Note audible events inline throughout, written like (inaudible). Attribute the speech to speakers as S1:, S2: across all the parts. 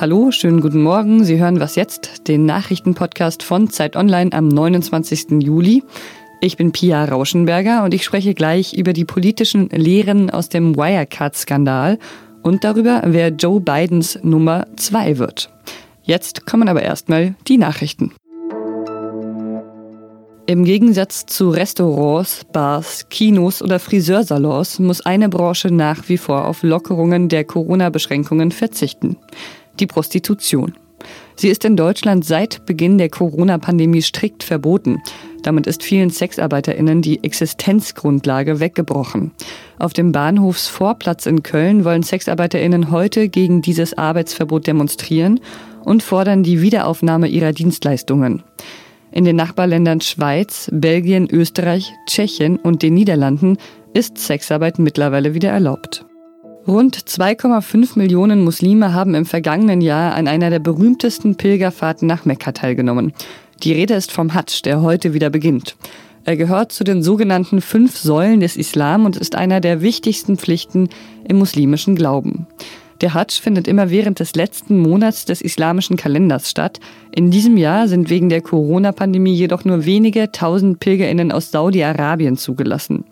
S1: Hallo, schönen guten Morgen. Sie hören was jetzt, den Nachrichtenpodcast von Zeit Online am 29. Juli. Ich bin Pia Rauschenberger und ich spreche gleich über die politischen Lehren aus dem Wirecard-Skandal und darüber, wer Joe Bidens Nummer zwei wird. Jetzt kommen aber erstmal die Nachrichten. Im Gegensatz zu Restaurants, Bars, Kinos oder Friseursalons muss eine Branche nach wie vor auf Lockerungen der Corona-Beschränkungen verzichten die Prostitution. Sie ist in Deutschland seit Beginn der Corona-Pandemie strikt verboten. Damit ist vielen Sexarbeiterinnen die Existenzgrundlage weggebrochen. Auf dem Bahnhofsvorplatz in Köln wollen Sexarbeiterinnen heute gegen dieses Arbeitsverbot demonstrieren und fordern die Wiederaufnahme ihrer Dienstleistungen. In den Nachbarländern Schweiz, Belgien, Österreich, Tschechien und den Niederlanden ist Sexarbeit mittlerweile wieder erlaubt. Rund 2,5 Millionen Muslime haben im vergangenen Jahr an einer der berühmtesten Pilgerfahrten nach Mekka teilgenommen. Die Rede ist vom Hadsch, der heute wieder beginnt. Er gehört zu den sogenannten fünf Säulen des Islam und ist einer der wichtigsten Pflichten im muslimischen Glauben. Der Hadsch findet immer während des letzten Monats des islamischen Kalenders statt. In diesem Jahr sind wegen der Corona-Pandemie jedoch nur wenige tausend Pilgerinnen aus Saudi-Arabien zugelassen.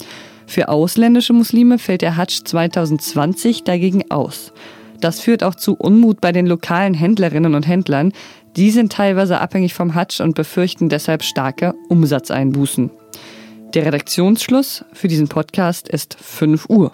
S1: Für ausländische Muslime fällt der Hadsch 2020 dagegen aus. Das führt auch zu Unmut bei den lokalen Händlerinnen und Händlern. Die sind teilweise abhängig vom Hadsch und befürchten deshalb starke Umsatzeinbußen. Der Redaktionsschluss für diesen Podcast ist 5 Uhr.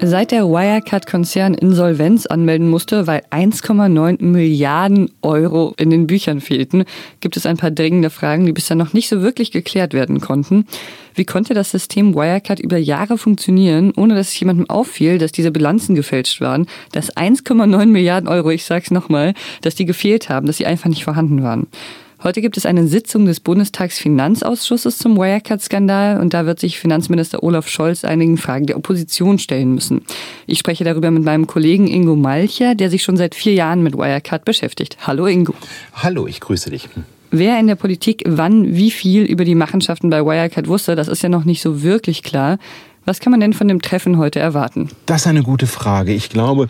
S1: Seit der Wirecard-Konzern Insolvenz anmelden musste, weil 1,9 Milliarden Euro in den Büchern fehlten, gibt es ein paar dringende Fragen, die bisher noch nicht so wirklich geklärt werden konnten. Wie konnte das System Wirecard über Jahre funktionieren, ohne dass es jemandem auffiel, dass diese Bilanzen gefälscht waren, dass 1,9 Milliarden Euro, ich sag's nochmal, dass die gefehlt haben, dass sie einfach nicht vorhanden waren? Heute gibt es eine Sitzung des Bundestagsfinanzausschusses zum Wirecard-Skandal und da wird sich Finanzminister Olaf Scholz einigen Fragen der Opposition stellen müssen. Ich spreche darüber mit meinem Kollegen Ingo Malcher, der sich schon seit vier Jahren mit Wirecard beschäftigt. Hallo Ingo.
S2: Hallo, ich grüße dich.
S1: Wer in der Politik wann wie viel über die Machenschaften bei Wirecard wusste, das ist ja noch nicht so wirklich klar. Was kann man denn von dem Treffen heute erwarten?
S2: Das ist eine gute Frage. Ich glaube,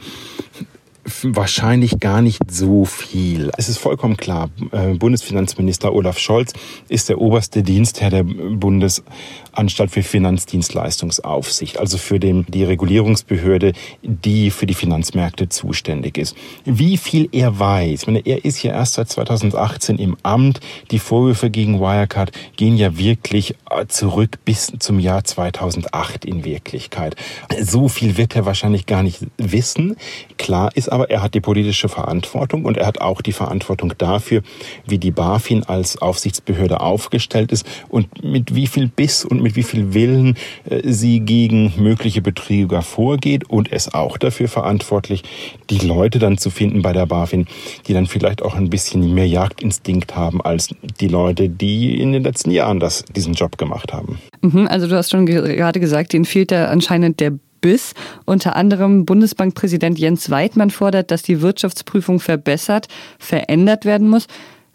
S2: wahrscheinlich gar nicht so viel. Es ist vollkommen klar, äh, Bundesfinanzminister Olaf Scholz ist der oberste Dienstherr der Bundesanstalt für Finanzdienstleistungsaufsicht, also für den, die Regulierungsbehörde, die für die Finanzmärkte zuständig ist. Wie viel er weiß, meine, er ist ja erst seit 2018 im Amt. Die Vorwürfe gegen Wirecard gehen ja wirklich äh, zurück bis zum Jahr 2008 in Wirklichkeit. So viel wird er wahrscheinlich gar nicht wissen. Klar ist aber, aber er hat die politische Verantwortung und er hat auch die Verantwortung dafür, wie die BaFin als Aufsichtsbehörde aufgestellt ist und mit wie viel Biss und mit wie viel Willen äh, sie gegen mögliche Betrüger vorgeht und es auch dafür verantwortlich, die Leute dann zu finden bei der BaFin, die dann vielleicht auch ein bisschen mehr Jagdinstinkt haben als die Leute, die in den letzten Jahren das, diesen Job gemacht haben.
S1: Mhm, also du hast schon gerade gesagt, denen fehlt da anscheinend der bis unter anderem Bundesbankpräsident Jens Weidmann fordert, dass die Wirtschaftsprüfung verbessert, verändert werden muss.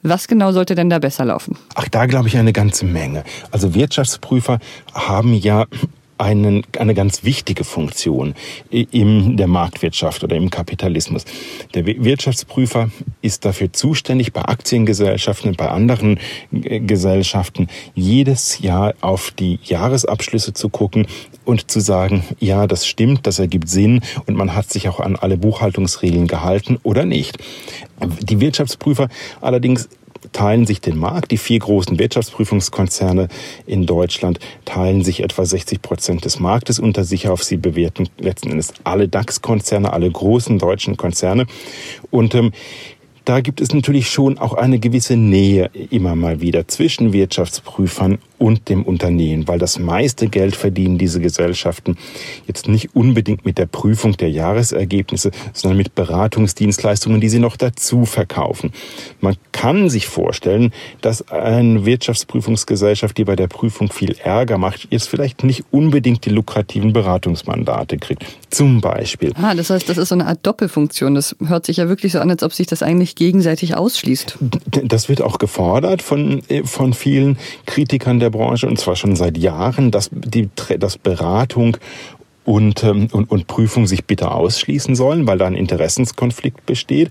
S1: Was genau sollte denn da besser laufen?
S2: Ach, da glaube ich eine ganze Menge. Also Wirtschaftsprüfer haben ja einen, eine ganz wichtige Funktion in der Marktwirtschaft oder im Kapitalismus. Der Wirtschaftsprüfer ist dafür zuständig, bei Aktiengesellschaften und bei anderen äh, Gesellschaften jedes Jahr auf die Jahresabschlüsse zu gucken und zu sagen, ja, das stimmt, das ergibt Sinn und man hat sich auch an alle Buchhaltungsregeln gehalten oder nicht. Die Wirtschaftsprüfer allerdings teilen sich den Markt. Die vier großen Wirtschaftsprüfungskonzerne in Deutschland teilen sich etwa 60 Prozent des Marktes unter sich auf. Sie bewerten letzten Endes alle DAX-Konzerne, alle großen deutschen Konzerne. Und ähm, da gibt es natürlich schon auch eine gewisse Nähe immer mal wieder zwischen Wirtschaftsprüfern und dem Unternehmen, weil das meiste Geld verdienen diese Gesellschaften jetzt nicht unbedingt mit der Prüfung der Jahresergebnisse, sondern mit Beratungsdienstleistungen, die sie noch dazu verkaufen. Man kann sich vorstellen, dass eine Wirtschaftsprüfungsgesellschaft, die bei der Prüfung viel Ärger macht, jetzt vielleicht nicht unbedingt die lukrativen Beratungsmandate kriegt. Zum Beispiel.
S1: Ah, das heißt, das ist so eine Art Doppelfunktion. Das hört sich ja wirklich so an, als ob sich das eigentlich gegenseitig ausschließt.
S2: Das wird auch gefordert von, äh, von vielen Kritikern der Branche und zwar schon seit Jahren, dass die dass Beratung und, ähm, und, und Prüfung sich bitte ausschließen sollen, weil da ein Interessenskonflikt besteht.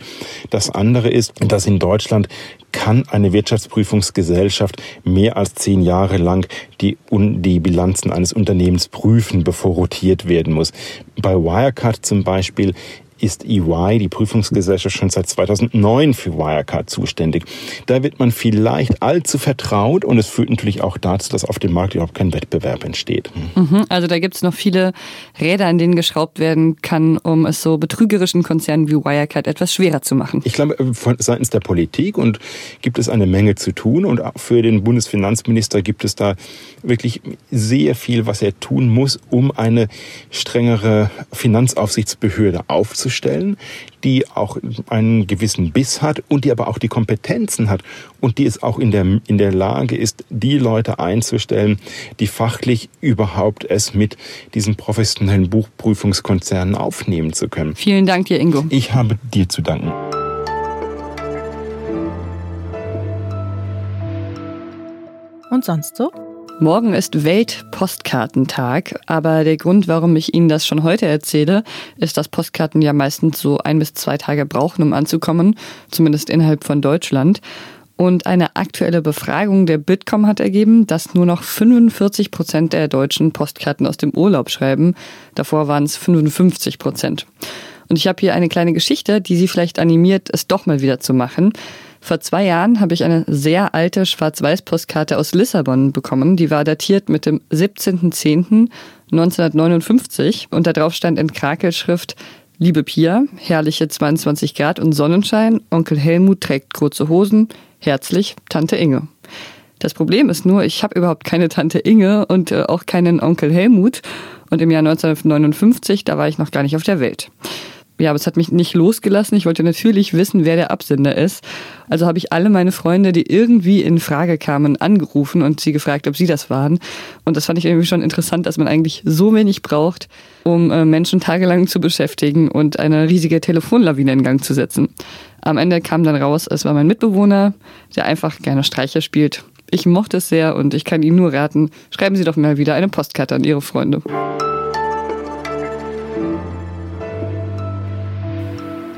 S2: Das andere ist, dass in Deutschland kann eine Wirtschaftsprüfungsgesellschaft mehr als zehn Jahre lang die, die Bilanzen eines Unternehmens prüfen, bevor rotiert werden muss. Bei Wirecard zum Beispiel ist EY, die Prüfungsgesellschaft, schon seit 2009 für Wirecard zuständig. Da wird man vielleicht allzu vertraut und es führt natürlich auch dazu, dass auf dem Markt überhaupt kein Wettbewerb entsteht.
S1: Mhm, also da gibt es noch viele Räder, an denen geschraubt werden kann, um es so betrügerischen Konzernen wie Wirecard etwas schwerer zu machen.
S2: Ich glaube, von seitens der Politik und gibt es eine Menge zu tun und auch für den Bundesfinanzminister gibt es da wirklich sehr viel, was er tun muss, um eine strengere Finanzaufsichtsbehörde aufzustellen herzustellen, die auch einen gewissen Biss hat und die aber auch die Kompetenzen hat und die es auch in der, in der Lage ist, die Leute einzustellen, die fachlich überhaupt es mit diesen professionellen Buchprüfungskonzernen aufnehmen zu können.
S1: Vielen Dank dir, Ingo.
S2: Ich habe dir zu danken.
S3: Und sonst so?
S1: Morgen ist Weltpostkartentag, aber der Grund, warum ich Ihnen das schon heute erzähle, ist, dass Postkarten ja meistens so ein bis zwei Tage brauchen, um anzukommen, zumindest innerhalb von Deutschland. Und eine aktuelle Befragung der Bitkom hat ergeben, dass nur noch 45 Prozent der Deutschen Postkarten aus dem Urlaub schreiben. Davor waren es 55 Prozent. Und ich habe hier eine kleine Geschichte, die Sie vielleicht animiert, es doch mal wieder zu machen. Vor zwei Jahren habe ich eine sehr alte Schwarz-Weiß-Postkarte aus Lissabon bekommen. Die war datiert mit dem 17.10.1959 und da drauf stand in Krakelschrift Liebe Pia, herrliche 22 Grad und Sonnenschein, Onkel Helmut trägt kurze Hosen, herzlich Tante Inge. Das Problem ist nur, ich habe überhaupt keine Tante Inge und äh, auch keinen Onkel Helmut. Und im Jahr 1959, da war ich noch gar nicht auf der Welt ja, aber es hat mich nicht losgelassen. Ich wollte natürlich wissen, wer der Absender ist. Also habe ich alle meine Freunde, die irgendwie in Frage kamen, angerufen und sie gefragt, ob sie das waren. Und das fand ich irgendwie schon interessant, dass man eigentlich so wenig braucht, um äh, Menschen tagelang zu beschäftigen und eine riesige Telefonlawine in Gang zu setzen. Am Ende kam dann raus, es war mein Mitbewohner, der einfach gerne Streicher spielt. Ich mochte es sehr und ich kann Ihnen nur raten, schreiben Sie doch mal wieder eine Postkarte an Ihre Freunde.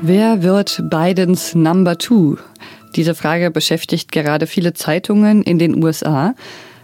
S1: Wer wird Bidens Number Two? Diese Frage beschäftigt gerade viele Zeitungen in den USA.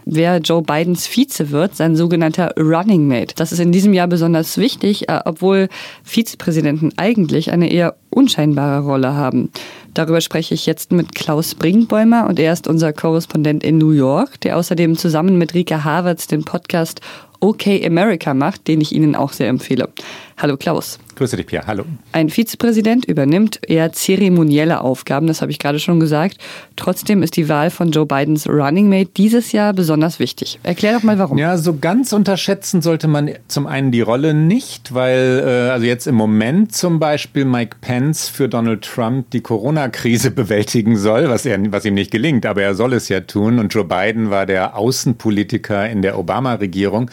S1: Wer Joe Bidens Vize wird, sein sogenannter Running Mate. Das ist in diesem Jahr besonders wichtig, äh, obwohl Vizepräsidenten eigentlich eine eher unscheinbare Rolle haben. Darüber spreche ich jetzt mit Klaus Brinkbäumer und er ist unser Korrespondent in New York, der außerdem zusammen mit Rika Havertz den Podcast OK America macht, den ich Ihnen auch sehr empfehle. Hallo Klaus.
S4: Grüße dich, Pierre. Hallo.
S1: Ein Vizepräsident übernimmt eher zeremonielle Aufgaben, das habe ich gerade schon gesagt. Trotzdem ist die Wahl von Joe Bidens Running Mate dieses Jahr besonders wichtig. Erklär doch mal warum.
S4: Ja, so ganz unterschätzen sollte man zum einen die Rolle nicht, weil äh, also jetzt im Moment zum Beispiel Mike Pence für Donald Trump die Corona-Krise (laughs) bewältigen soll, was, er, was ihm nicht gelingt, aber er soll es ja tun. Und Joe Biden war der Außenpolitiker in der Obama-Regierung.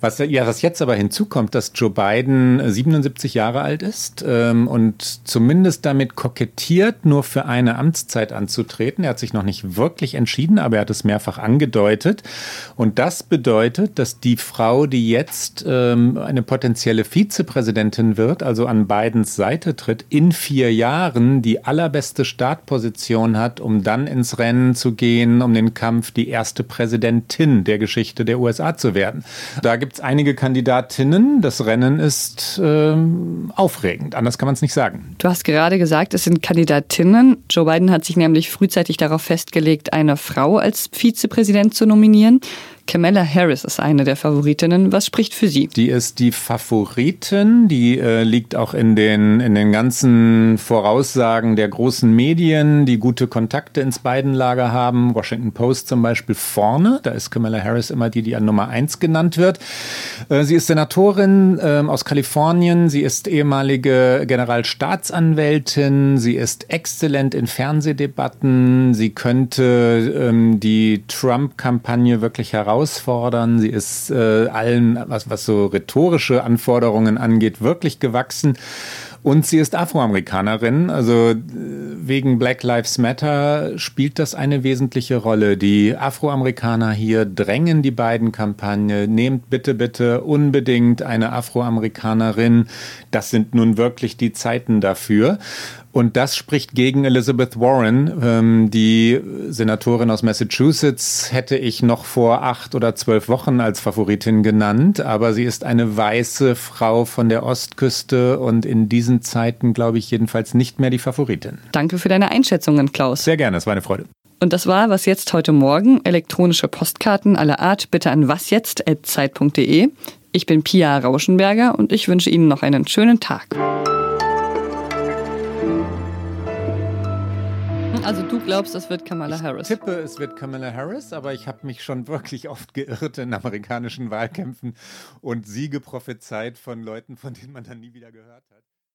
S4: Was, ja, was jetzt aber hinzukommt, dass Joe Biden 77 Jahre alt ist ähm, und zumindest damit kokettiert, nur für eine Amtszeit anzutreten. Er hat sich noch nicht wirklich entschieden, aber er hat es mehrfach angedeutet. Und das bedeutet, dass die Frau, die jetzt ähm, eine potenzielle Vizepräsidentin wird, also an Bidens Seite tritt, in vier Jahren die allerbeste Startposition hat, um dann ins Rennen zu gehen, um den Kampf die erste Präsidentin der Geschichte der USA zu werden. Da gibt es einige Kandidatinnen. Das Rennen ist ähm, aufregend. Anders kann man es nicht sagen.
S1: Du hast gerade gesagt, es sind Kandidatinnen. Joe Biden hat sich nämlich frühzeitig darauf festgelegt, eine Frau als Vizepräsident zu nominieren. Kamala Harris ist eine der Favoritinnen. Was spricht für sie?
S4: Die ist die Favoritin. Die äh, liegt auch in den, in den ganzen Voraussagen der großen Medien, die gute Kontakte ins beiden Lager haben. Washington Post zum Beispiel vorne. Da ist Kamala Harris immer die, die an Nummer eins genannt wird. Äh, sie ist Senatorin äh, aus Kalifornien. Sie ist ehemalige Generalstaatsanwältin. Sie ist exzellent in Fernsehdebatten. Sie könnte ähm, die Trump-Kampagne wirklich herausfordern. Sie ist äh, allen, was, was so rhetorische Anforderungen angeht, wirklich gewachsen. Und sie ist Afroamerikanerin, also äh, wegen Black Lives Matter spielt das eine wesentliche Rolle. Die Afroamerikaner hier drängen die beiden Kampagne. Nehmt bitte, bitte unbedingt eine Afroamerikanerin. Das sind nun wirklich die Zeiten dafür. Und das spricht gegen Elizabeth Warren. Ähm, die Senatorin aus Massachusetts hätte ich noch vor acht oder zwölf Wochen als Favoritin genannt, aber sie ist eine weiße Frau von der Ostküste und in diesen Zeiten, glaube ich, jedenfalls nicht mehr die Favoritin.
S1: Danke für deine Einschätzungen, Klaus.
S4: Sehr gerne, es war eine Freude.
S1: Und das war was jetzt heute Morgen. Elektronische Postkarten aller Art bitte an wasjetzt.zeit.de. Ich bin Pia Rauschenberger und ich wünsche Ihnen noch einen schönen Tag. Also du glaubst, es wird Kamala Harris?
S4: Ich tippe, es wird Kamala Harris, aber ich habe mich schon (laughs) wirklich oft geirrt in amerikanischen Wahlkämpfen und Siege prophezeit von Leuten, von denen man dann nie wieder gehört hat.